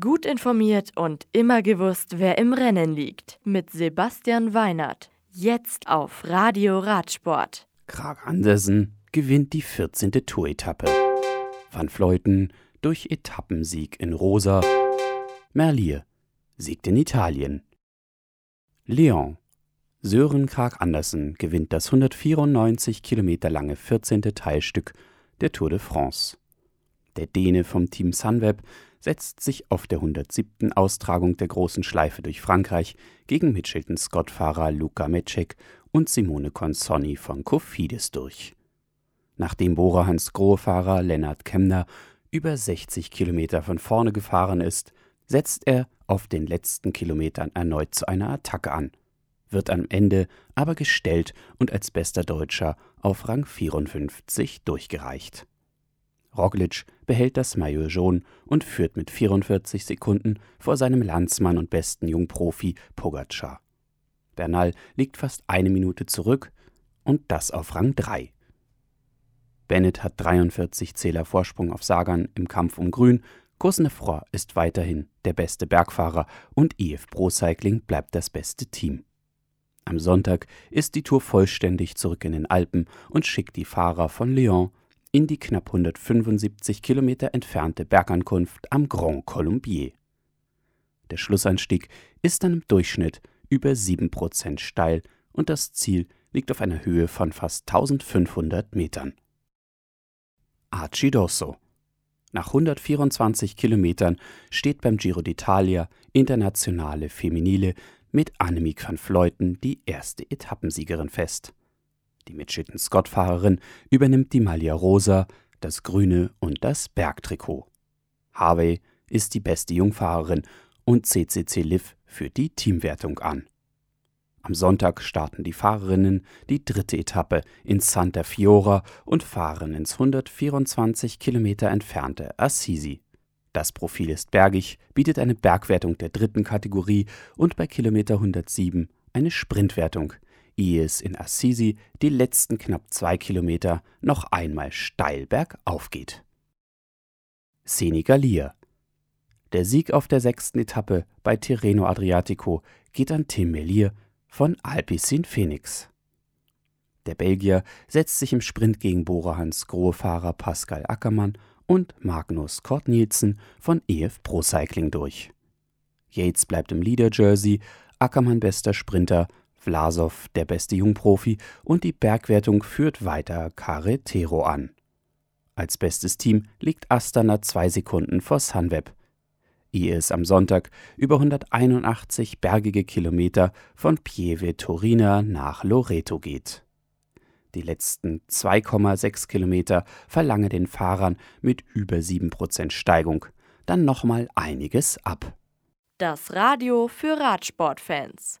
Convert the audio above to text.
Gut informiert und immer gewusst, wer im Rennen liegt. Mit Sebastian Weinert. Jetzt auf Radio Radsport. Krag Andersen gewinnt die 14. Touretappe. Van Fleuten durch Etappensieg in Rosa. Merlier siegt in Italien. Lyon. Sören Krag Andersen gewinnt das 194 Kilometer lange 14. Teilstück der Tour de France. Der Däne vom Team Sunweb setzt sich auf der 107. Austragung der großen Schleife durch Frankreich gegen Mitchelton-Scott-Fahrer Luca Mecek und Simone Consonni von Cofidis durch. Nachdem Bora-Hans Grohe-Fahrer Lennart Kemner über 60 Kilometer von vorne gefahren ist, setzt er auf den letzten Kilometern erneut zu einer Attacke an, wird am Ende aber gestellt und als bester Deutscher auf Rang 54 durchgereicht. Roglic behält das Maillot jaune und führt mit 44 Sekunden vor seinem Landsmann und besten Jungprofi Pogacar. Bernal liegt fast eine Minute zurück und das auf Rang 3. Bennett hat 43 Zähler Vorsprung auf Sagan im Kampf um Grün. Cosnefroy ist weiterhin der beste Bergfahrer und EF Pro Cycling bleibt das beste Team. Am Sonntag ist die Tour vollständig zurück in den Alpen und schickt die Fahrer von Lyon in die knapp 175 Kilometer entfernte Bergankunft am Grand Colombier. Der Schlussanstieg ist dann im Durchschnitt über 7% steil und das Ziel liegt auf einer Höhe von fast 1500 Metern. Arcidosso. Nach 124 Kilometern steht beim Giro d'Italia Internationale Feminile mit Annemiek van Fleuten die erste Etappensiegerin fest. Die Mitchelton-Scott-Fahrerin übernimmt die Maglia Rosa, das Grüne und das Bergtrikot. Harvey ist die beste Jungfahrerin und CCC Liv führt die Teamwertung an. Am Sonntag starten die Fahrerinnen die dritte Etappe in Santa Fiora und fahren ins 124 Kilometer entfernte Assisi. Das Profil ist bergig, bietet eine Bergwertung der dritten Kategorie und bei Kilometer 107 eine Sprintwertung, ehe es in Assisi die letzten knapp zwei Kilometer noch einmal steil bergauf geht. Senigallia Der Sieg auf der sechsten Etappe bei Tirreno Adriatico geht an Tim Melier von Alpecin Phoenix. Der Belgier setzt sich im Sprint gegen Bora-Hans Grohe-Fahrer Pascal Ackermann und Magnus Kort Nielsen von EF Pro Cycling durch. Yates bleibt im Leader-Jersey, Ackermann bester Sprinter, Vlasov der beste Jungprofi und die Bergwertung führt weiter Carretero an. Als bestes Team liegt Astana zwei Sekunden vor Sunweb, ehe es am Sonntag über 181 bergige Kilometer von Pieve Torina nach Loreto geht. Die letzten 2,6 Kilometer verlange den Fahrern mit über 7% Steigung dann nochmal einiges ab. Das Radio für Radsportfans